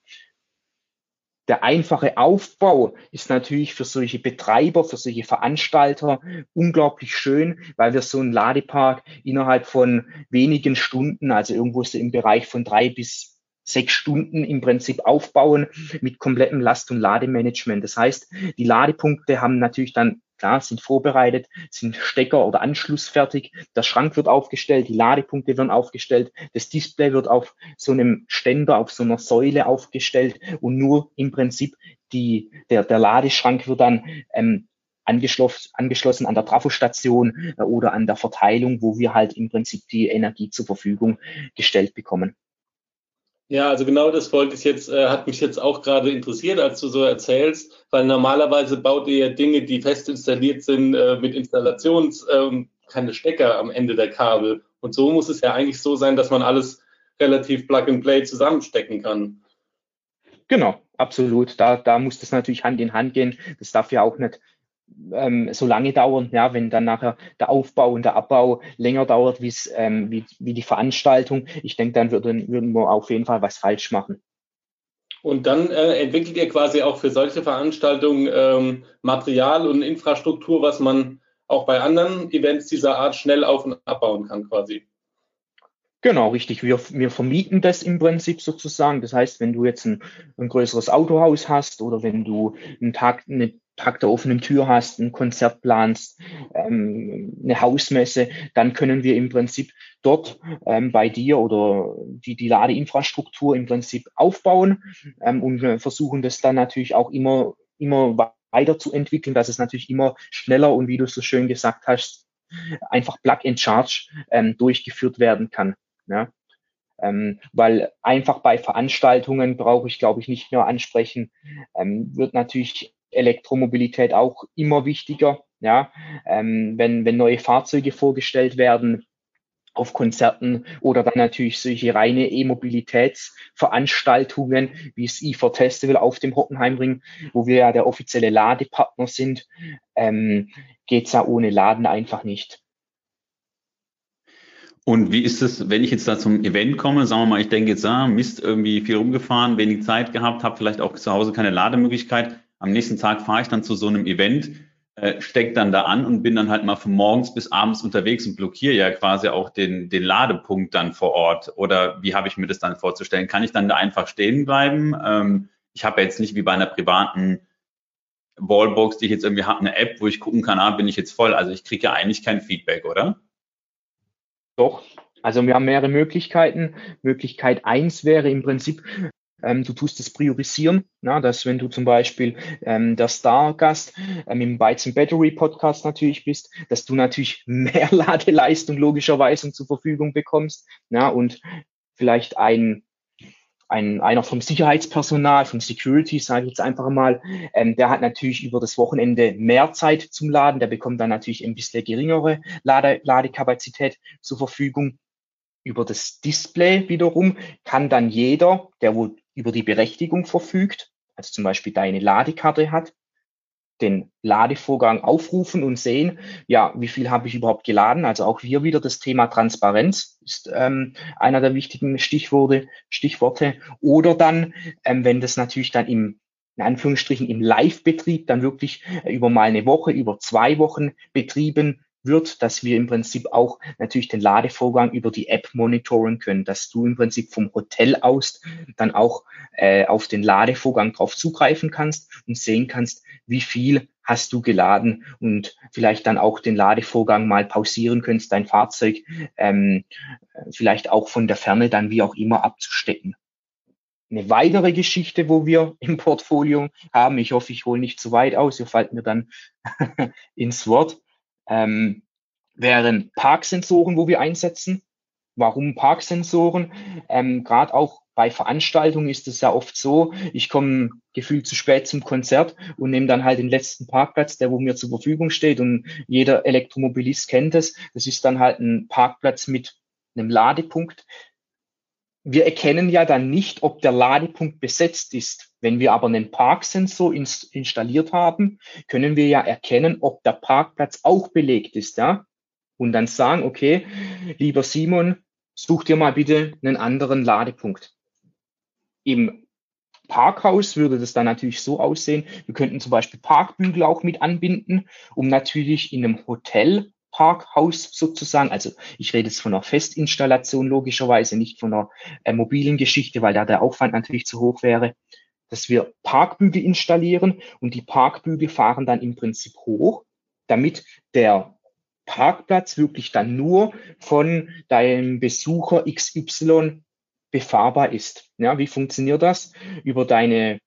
Der einfache Aufbau ist natürlich für solche Betreiber, für solche Veranstalter unglaublich schön, weil wir so einen Ladepark innerhalb von wenigen Stunden, also irgendwo so im Bereich von drei bis sechs Stunden im Prinzip aufbauen mit komplettem Last- und Lademanagement. Das heißt, die Ladepunkte haben natürlich dann klar, sind vorbereitet, sind Stecker oder anschlussfertig. Der Schrank wird aufgestellt, die Ladepunkte werden aufgestellt, das Display wird auf so einem Ständer, auf so einer Säule aufgestellt und nur im Prinzip die, der, der Ladeschrank wird dann ähm, angeschlossen, angeschlossen an der Trafostation äh, oder an der Verteilung, wo wir halt im Prinzip die Energie zur Verfügung gestellt bekommen. Ja, also genau das wollte ich jetzt, äh, hat mich jetzt auch gerade interessiert, als du so erzählst, weil normalerweise baut ihr ja Dinge, die fest installiert sind, äh, mit Installations, äh, keine Stecker am Ende der Kabel. Und so muss es ja eigentlich so sein, dass man alles relativ Plug and Play zusammenstecken kann. Genau, absolut. Da, da muss das natürlich Hand in Hand gehen. Das darf ja auch nicht ähm, so lange dauern, ja, wenn dann nachher der Aufbau und der Abbau länger dauert ähm, wie, wie die Veranstaltung. Ich denke, dann würden, würden wir auf jeden Fall was falsch machen. Und dann äh, entwickelt ihr quasi auch für solche Veranstaltungen ähm, Material und Infrastruktur, was man auch bei anderen Events dieser Art schnell auf- und abbauen kann quasi. Genau, richtig. Wir, wir vermieten das im Prinzip sozusagen. Das heißt, wenn du jetzt ein, ein größeres Autohaus hast oder wenn du einen Tag, eine Tag der offenen Tür hast, ein Konzert planst, ähm, eine Hausmesse, dann können wir im Prinzip dort ähm, bei dir oder die, die Ladeinfrastruktur im Prinzip aufbauen ähm, und versuchen das dann natürlich auch immer, immer weiterzuentwickeln, dass es natürlich immer schneller und wie du so schön gesagt hast, einfach Plug and Charge ähm, durchgeführt werden kann. Ja? Ähm, weil einfach bei Veranstaltungen brauche ich, glaube ich, nicht mehr ansprechen, ähm, wird natürlich Elektromobilität auch immer wichtiger. Ja, ähm, wenn, wenn neue Fahrzeuge vorgestellt werden, auf Konzerten oder dann natürlich solche reine E-Mobilitätsveranstaltungen wie das E4 Festival auf dem Hockenheimring, wo wir ja der offizielle Ladepartner sind, ähm, geht's ja ohne Laden einfach nicht. Und wie ist es, wenn ich jetzt da zum Event komme, sagen wir mal, ich denke jetzt, ah, Mist, irgendwie viel rumgefahren, wenig Zeit gehabt, habe vielleicht auch zu Hause keine Lademöglichkeit. Am nächsten Tag fahre ich dann zu so einem Event äh, stecke dann da an und bin dann halt mal von morgens bis abends unterwegs und blockiere ja quasi auch den, den Ladepunkt dann vor Ort. Oder wie habe ich mir das dann vorzustellen? Kann ich dann da einfach stehen bleiben? Ähm, ich habe jetzt nicht wie bei einer privaten Wallbox, die ich jetzt irgendwie habe, eine App, wo ich gucken kann, ah, bin ich jetzt voll. Also ich kriege ja eigentlich kein Feedback, oder? Doch, also wir haben mehrere Möglichkeiten. Möglichkeit eins wäre im Prinzip, ähm, du tust es priorisieren, na, dass wenn du zum Beispiel ähm, der Stargast ähm, im Bytes and Battery Podcast natürlich bist, dass du natürlich mehr Ladeleistung logischerweise zur Verfügung bekommst na, und vielleicht ein ein, einer vom Sicherheitspersonal, vom Security, sage ich jetzt einfach mal, ähm, der hat natürlich über das Wochenende mehr Zeit zum Laden, der bekommt dann natürlich ein bisschen geringere Lade, Ladekapazität zur Verfügung. Über das Display wiederum kann dann jeder, der wo über die Berechtigung verfügt, also zum Beispiel deine Ladekarte hat, den Ladevorgang aufrufen und sehen, ja, wie viel habe ich überhaupt geladen. Also auch hier wieder das Thema Transparenz ist ähm, einer der wichtigen Stichworte. Stichworte. Oder dann, ähm, wenn das natürlich dann im in Anführungsstrichen im Live-Betrieb dann wirklich äh, über mal eine Woche, über zwei Wochen betrieben wird, dass wir im Prinzip auch natürlich den Ladevorgang über die App monitoren können, dass du im Prinzip vom Hotel aus dann auch äh, auf den Ladevorgang drauf zugreifen kannst und sehen kannst, wie viel hast du geladen und vielleicht dann auch den Ladevorgang mal pausieren könntest, dein Fahrzeug ähm, vielleicht auch von der Ferne dann wie auch immer abzustecken. Eine weitere Geschichte, wo wir im Portfolio haben, ich hoffe, ich hole nicht zu weit aus, ihr fallt mir dann ins Wort, ähm, wären Parksensoren, wo wir einsetzen. Warum Parksensoren? Ähm, Gerade auch bei Veranstaltungen ist es ja oft so, ich komme gefühlt zu spät zum Konzert und nehme dann halt den letzten Parkplatz, der wo mir zur Verfügung steht und jeder Elektromobilist kennt es. Das ist dann halt ein Parkplatz mit einem Ladepunkt. Wir erkennen ja dann nicht, ob der Ladepunkt besetzt ist. Wenn wir aber einen Parksensor ins, installiert haben, können wir ja erkennen, ob der Parkplatz auch belegt ist, ja. Und dann sagen, okay, lieber Simon, such dir mal bitte einen anderen Ladepunkt. Im Parkhaus würde das dann natürlich so aussehen. Wir könnten zum Beispiel Parkbügel auch mit anbinden, um natürlich in einem Hotel Parkhaus sozusagen. Also ich rede jetzt von einer Festinstallation logischerweise, nicht von einer äh, mobilen Geschichte, weil da der Aufwand natürlich zu hoch wäre, dass wir Parkbügel installieren und die Parkbügel fahren dann im Prinzip hoch, damit der Parkplatz wirklich dann nur von deinem Besucher XY befahrbar ist. Ja, wie funktioniert das? Über deine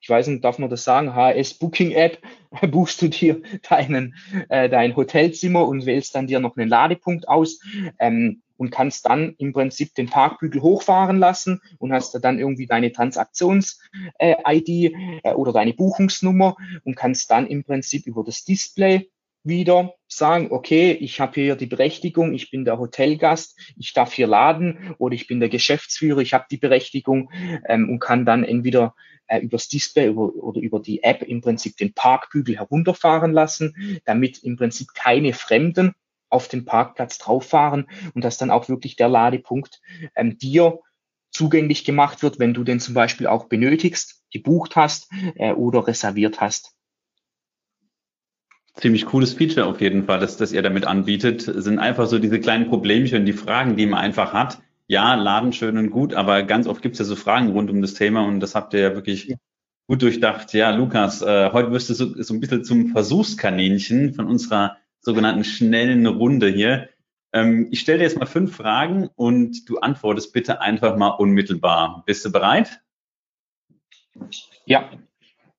ich weiß nicht, darf man das sagen, HS Booking App, buchst du dir deinen, äh, dein Hotelzimmer und wählst dann dir noch einen Ladepunkt aus ähm, und kannst dann im Prinzip den Parkbügel hochfahren lassen und hast dann irgendwie deine Transaktions-ID äh, äh, oder deine Buchungsnummer und kannst dann im Prinzip über das Display wieder sagen, okay, ich habe hier die Berechtigung, ich bin der Hotelgast, ich darf hier laden oder ich bin der Geschäftsführer, ich habe die Berechtigung ähm, und kann dann entweder äh, übers Display über, oder über die App im Prinzip den Parkbügel herunterfahren lassen, damit im Prinzip keine Fremden auf den Parkplatz drauffahren und dass dann auch wirklich der Ladepunkt ähm, dir zugänglich gemacht wird, wenn du den zum Beispiel auch benötigst, gebucht hast äh, oder reserviert hast. Ziemlich cooles Feature auf jeden Fall, dass, dass ihr damit anbietet. Sind einfach so diese kleinen Problemchen, die Fragen, die man einfach hat. Ja, Laden schön und gut, aber ganz oft gibt es ja so Fragen rund um das Thema und das habt ihr ja wirklich ja. gut durchdacht. Ja, Lukas, äh, heute wirst du so, so ein bisschen zum Versuchskaninchen von unserer sogenannten schnellen Runde hier. Ähm, ich stelle dir jetzt mal fünf Fragen und du antwortest bitte einfach mal unmittelbar. Bist du bereit? Ja.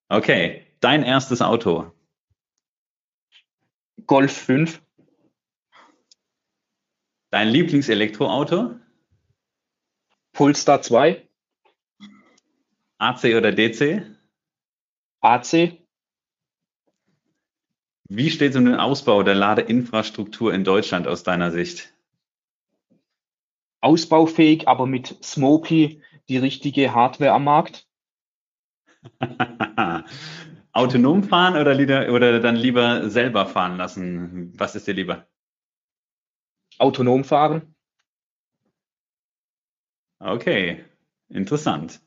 Okay, dein erstes Auto. Golf 5. Dein Lieblingselektroauto? Polestar 2. AC oder DC? AC. Wie steht es um den Ausbau der Ladeinfrastruktur in Deutschland aus deiner Sicht? Ausbaufähig, aber mit Smokey die richtige Hardware am Markt. Autonom fahren oder, lieber, oder dann lieber selber fahren lassen? Was ist dir lieber? Autonom fahren. Okay, interessant.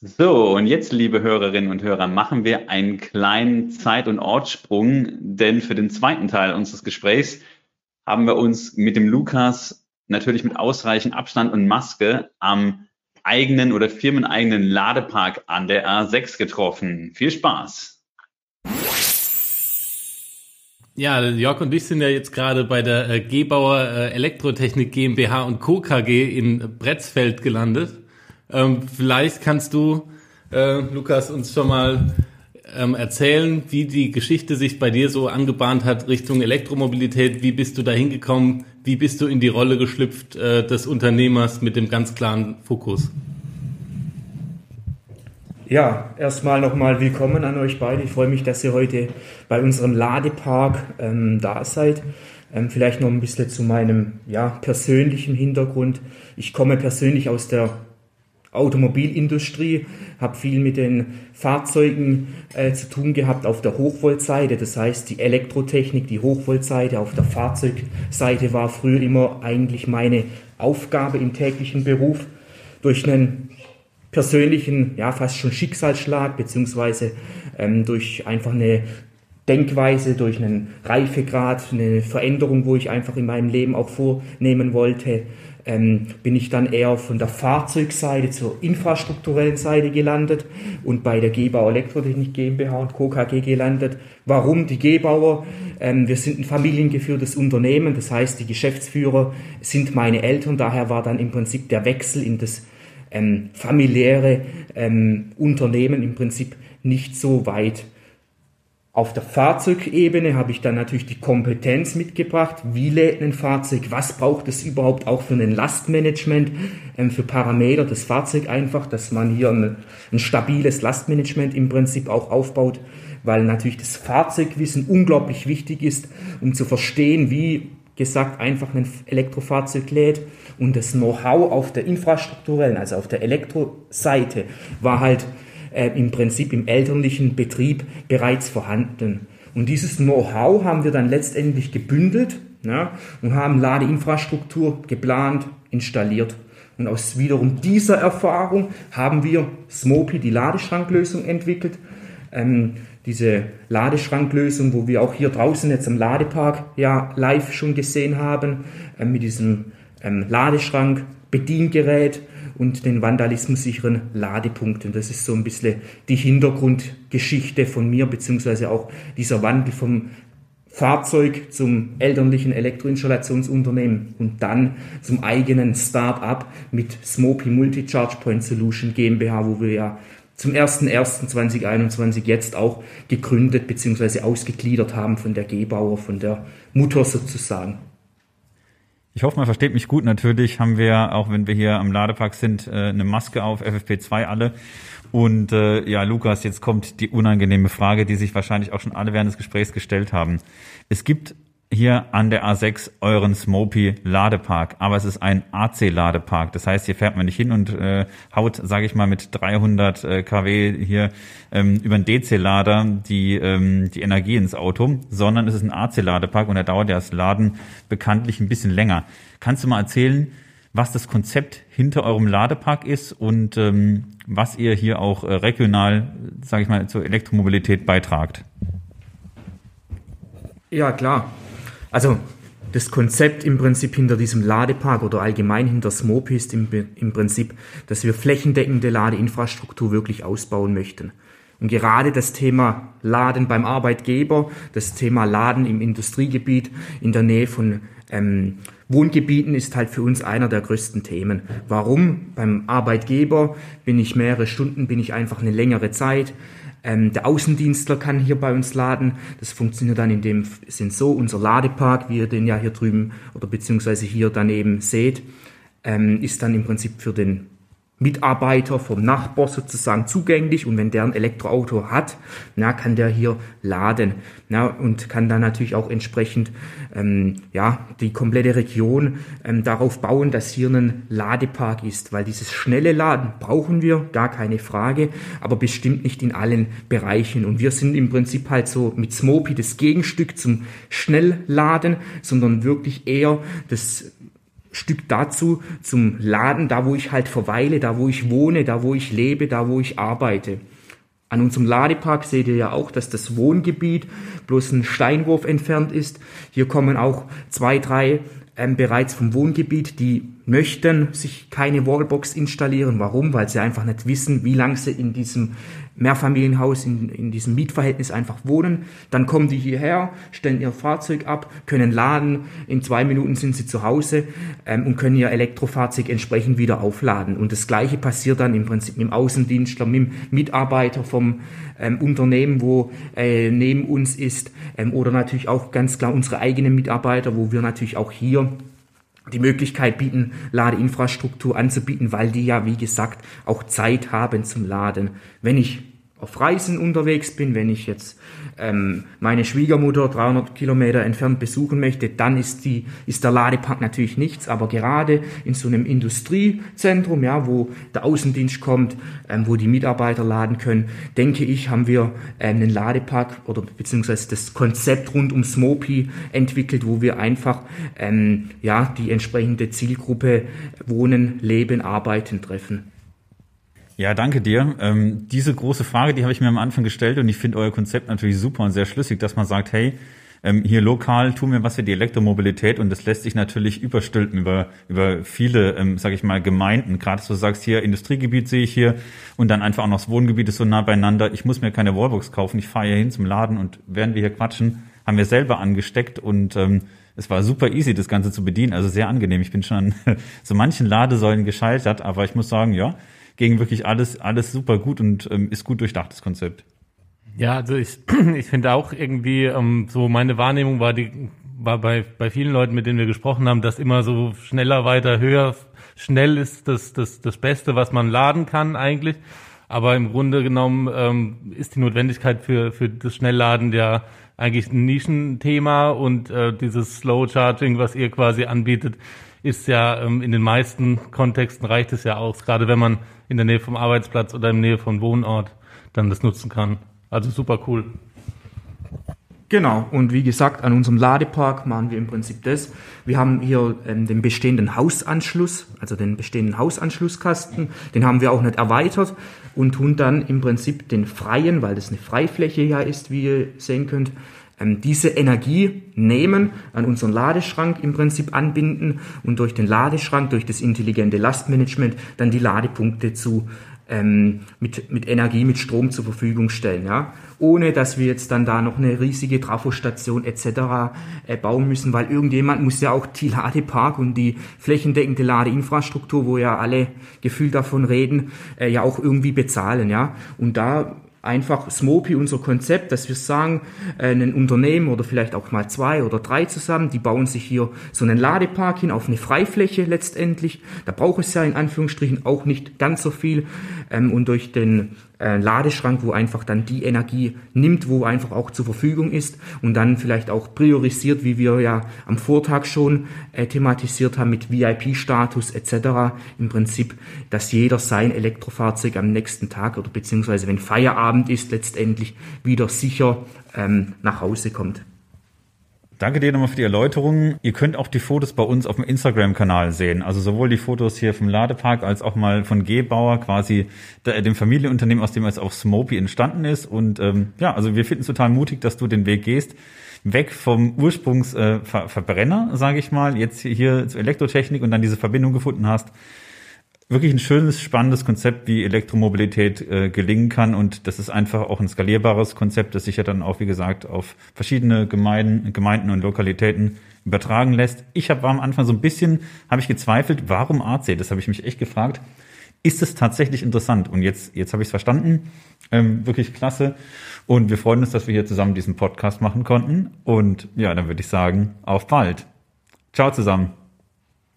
So, und jetzt, liebe Hörerinnen und Hörer, machen wir einen kleinen Zeit- und Ortssprung, denn für den zweiten Teil unseres Gesprächs haben wir uns mit dem Lukas natürlich mit ausreichend Abstand und Maske am eigenen oder firmeneigenen Ladepark an der A6 getroffen. Viel Spaß! Ja, Jörg und ich sind ja jetzt gerade bei der äh, Gebauer äh, Elektrotechnik GmbH und Co. KG in Bretzfeld gelandet. Ähm, vielleicht kannst du, äh, Lukas, uns schon mal ähm, erzählen, wie die Geschichte sich bei dir so angebahnt hat Richtung Elektromobilität. Wie bist du da hingekommen? Wie bist du in die Rolle geschlüpft äh, des Unternehmers mit dem ganz klaren Fokus? Ja, erstmal nochmal willkommen an euch beide. Ich freue mich, dass ihr heute bei unserem Ladepark ähm, da seid. Ähm, vielleicht noch ein bisschen zu meinem ja, persönlichen Hintergrund. Ich komme persönlich aus der Automobilindustrie, habe viel mit den Fahrzeugen äh, zu tun gehabt auf der Hochvoltseite. Das heißt, die Elektrotechnik, die Hochvoltseite auf der Fahrzeugseite war früher immer eigentlich meine Aufgabe im täglichen Beruf. Durch einen persönlichen, ja fast schon Schicksalsschlag, beziehungsweise ähm, durch einfach eine Denkweise, durch einen Reifegrad, eine Veränderung, wo ich einfach in meinem Leben auch vornehmen wollte, ähm, bin ich dann eher von der Fahrzeugseite zur infrastrukturellen Seite gelandet und bei der Gebauer Elektrotechnik GmbH und Co. KG gelandet. Warum die Gebauer? Ähm, wir sind ein familiengeführtes Unternehmen, das heißt, die Geschäftsführer sind meine Eltern, daher war dann im Prinzip der Wechsel in das ähm, familiäre ähm, Unternehmen im Prinzip nicht so weit. Auf der Fahrzeugebene habe ich dann natürlich die Kompetenz mitgebracht. Wie lädt ein Fahrzeug? Was braucht es überhaupt auch für ein Lastmanagement, ähm, für Parameter des Fahrzeugs einfach, dass man hier ein, ein stabiles Lastmanagement im Prinzip auch aufbaut, weil natürlich das Fahrzeugwissen unglaublich wichtig ist, um zu verstehen, wie gesagt einfach ein Elektrofahrzeug lädt und das Know-how auf der infrastrukturellen, also auf der Elektroseite war halt äh, im Prinzip im elterlichen Betrieb bereits vorhanden. Und dieses Know-how haben wir dann letztendlich gebündelt ja, und haben Ladeinfrastruktur geplant, installiert. Und aus wiederum dieser Erfahrung haben wir Smopy, die Ladeschranklösung, entwickelt. Ähm, diese Ladeschranklösung, wo wir auch hier draußen jetzt am Ladepark ja live schon gesehen haben, äh, mit diesem ähm, Ladeschrank, Bediengerät und den vandalismussicheren Ladepunkten. Das ist so ein bisschen die Hintergrundgeschichte von mir, beziehungsweise auch dieser Wandel vom Fahrzeug zum elterlichen Elektroinstallationsunternehmen und dann zum eigenen Start-up mit Smopy Multi-Charge Point Solution GmbH, wo wir ja zum 01.01.2021 jetzt auch gegründet bzw. ausgegliedert haben von der Gebauer, von der Mutter sozusagen. Ich hoffe, man versteht mich gut. Natürlich haben wir, auch wenn wir hier am Ladepark sind, äh, eine Maske auf, FFP2 alle. Und äh, ja, Lukas, jetzt kommt die unangenehme Frage, die sich wahrscheinlich auch schon alle während des Gesprächs gestellt haben. Es gibt hier an der A6 euren Smopy Ladepark, aber es ist ein AC Ladepark. Das heißt, hier fährt man nicht hin und äh, haut, sage ich mal, mit 300 äh, kW hier ähm, über einen DC Lader die ähm, die Energie ins Auto, sondern es ist ein AC Ladepark und da dauert ja das Laden bekanntlich ein bisschen länger. Kannst du mal erzählen, was das Konzept hinter eurem Ladepark ist und ähm, was ihr hier auch äh, regional, sage ich mal, zur Elektromobilität beitragt? Ja, klar. Also das Konzept im Prinzip hinter diesem Ladepark oder allgemein hinter Smopi ist im, im Prinzip, dass wir flächendeckende Ladeinfrastruktur wirklich ausbauen möchten. Und gerade das Thema Laden beim Arbeitgeber, das Thema Laden im Industriegebiet in der Nähe von ähm, Wohngebieten ist halt für uns einer der größten Themen. Warum? Beim Arbeitgeber bin ich mehrere Stunden, bin ich einfach eine längere Zeit. Ähm, der Außendienstler kann hier bei uns laden. Das funktioniert dann in dem Sinn so. Unser Ladepark, wie ihr den ja hier drüben oder beziehungsweise hier daneben seht, ähm, ist dann im Prinzip für den Mitarbeiter vom Nachbar sozusagen zugänglich und wenn der ein Elektroauto hat, na, kann der hier laden na, und kann dann natürlich auch entsprechend ähm, ja, die komplette Region ähm, darauf bauen, dass hier ein Ladepark ist, weil dieses schnelle Laden brauchen wir, gar keine Frage, aber bestimmt nicht in allen Bereichen. Und wir sind im Prinzip halt so mit Smopi das Gegenstück zum Schnellladen, sondern wirklich eher das Stück dazu zum Laden, da wo ich halt verweile, da wo ich wohne, da wo ich lebe, da wo ich arbeite. An unserem Ladepark seht ihr ja auch, dass das Wohngebiet bloß ein Steinwurf entfernt ist. Hier kommen auch zwei, drei ähm, bereits vom Wohngebiet, die möchten sich keine Wallbox installieren. Warum? Weil sie einfach nicht wissen, wie lange sie in diesem Mehrfamilienhaus, in, in diesem Mietverhältnis einfach wohnen. Dann kommen die hierher, stellen ihr Fahrzeug ab, können laden. In zwei Minuten sind sie zu Hause ähm, und können ihr Elektrofahrzeug entsprechend wieder aufladen. Und das Gleiche passiert dann im Prinzip mit dem Außendienstler, mit dem Mitarbeiter vom ähm, Unternehmen, wo äh, neben uns ist, ähm, oder natürlich auch ganz klar unsere eigenen Mitarbeiter, wo wir natürlich auch hier die Möglichkeit bieten, Ladeinfrastruktur anzubieten, weil die ja, wie gesagt, auch Zeit haben zum Laden. Wenn ich auf Reisen unterwegs bin, wenn ich jetzt ähm, meine Schwiegermutter 300 Kilometer entfernt besuchen möchte, dann ist, die, ist der Ladepark natürlich nichts. Aber gerade in so einem Industriezentrum, ja, wo der Außendienst kommt, ähm, wo die Mitarbeiter laden können, denke ich, haben wir ähm, einen Ladepark oder beziehungsweise das Konzept rund um Smopi entwickelt, wo wir einfach ähm, ja, die entsprechende Zielgruppe Wohnen, Leben, Arbeiten treffen. Ja, danke dir. Ähm, diese große Frage, die habe ich mir am Anfang gestellt und ich finde euer Konzept natürlich super und sehr schlüssig, dass man sagt, hey, ähm, hier lokal tun wir was für die Elektromobilität und das lässt sich natürlich überstülpen über, über viele, ähm, sage ich mal, Gemeinden. Gerade du sagst, hier Industriegebiet sehe ich hier und dann einfach auch noch das Wohngebiet ist so nah beieinander. Ich muss mir keine Wallbox kaufen, ich fahre hier hin zum Laden und während wir hier quatschen, haben wir selber angesteckt und ähm, es war super easy, das Ganze zu bedienen, also sehr angenehm. Ich bin schon an so manchen Ladesäulen gescheitert, aber ich muss sagen, ja, gegen wirklich alles, alles super gut und ähm, ist gut durchdacht, das Konzept. Ja, also ich, ich finde auch irgendwie, ähm, so meine Wahrnehmung war die, war bei, bei vielen Leuten, mit denen wir gesprochen haben, dass immer so schneller, weiter, höher, schnell ist das, das, das Beste, was man laden kann eigentlich. Aber im Grunde genommen ähm, ist die Notwendigkeit für, für das Schnellladen ja eigentlich ein Nischenthema und äh, dieses Slow Charging, was ihr quasi anbietet, ist ja ähm, in den meisten Kontexten reicht es ja aus, gerade wenn man in der Nähe vom Arbeitsplatz oder in der Nähe vom Wohnort dann das nutzen kann. Also super cool. Genau, und wie gesagt, an unserem Ladepark machen wir im Prinzip das. Wir haben hier ähm, den bestehenden Hausanschluss, also den bestehenden Hausanschlusskasten, den haben wir auch nicht erweitert und tun dann im Prinzip den freien, weil das eine Freifläche ja ist, wie ihr sehen könnt, ähm, diese Energie nehmen, an unseren Ladeschrank im Prinzip anbinden und durch den Ladeschrank, durch das intelligente Lastmanagement dann die Ladepunkte zu ähm, mit, mit Energie, mit Strom zur Verfügung stellen, ja, ohne dass wir jetzt dann da noch eine riesige Trafostation etc. Äh, bauen müssen, weil irgendjemand muss ja auch die Ladepark und die flächendeckende Ladeinfrastruktur, wo ja alle gefühlt davon reden, äh, ja auch irgendwie bezahlen, ja, und da einfach Smopi, unser Konzept, dass wir sagen, äh, ein Unternehmen oder vielleicht auch mal zwei oder drei zusammen, die bauen sich hier so einen Ladepark hin auf eine Freifläche letztendlich. Da braucht es ja in Anführungsstrichen auch nicht ganz so viel. Ähm, und durch den äh, Ladeschrank, wo einfach dann die Energie nimmt, wo einfach auch zur Verfügung ist und dann vielleicht auch priorisiert, wie wir ja am Vortag schon äh, thematisiert haben mit VIP-Status etc. Im Prinzip, dass jeder sein Elektrofahrzeug am nächsten Tag oder beziehungsweise wenn Feierabend ist, letztendlich wieder sicher ähm, nach Hause kommt. Danke dir nochmal für die Erläuterung. Ihr könnt auch die Fotos bei uns auf dem Instagram-Kanal sehen. Also sowohl die Fotos hier vom Ladepark als auch mal von Gebauer, quasi dem Familienunternehmen, aus dem es auch Smopy entstanden ist. Und ähm, ja, also wir finden es total mutig, dass du den Weg gehst. Weg vom Ursprungsverbrenner, äh, sage ich mal, jetzt hier zur Elektrotechnik und dann diese Verbindung gefunden hast wirklich ein schönes, spannendes Konzept, wie Elektromobilität äh, gelingen kann. Und das ist einfach auch ein skalierbares Konzept, das sich ja dann auch, wie gesagt, auf verschiedene Gemeinden, Gemeinden und Lokalitäten übertragen lässt. Ich habe am Anfang so ein bisschen, habe ich gezweifelt, warum AC? Das habe ich mich echt gefragt. Ist es tatsächlich interessant? Und jetzt, jetzt habe ich es verstanden. Ähm, wirklich klasse. Und wir freuen uns, dass wir hier zusammen diesen Podcast machen konnten. Und ja, dann würde ich sagen, auf bald. Ciao zusammen.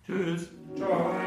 Tschüss. Ciao.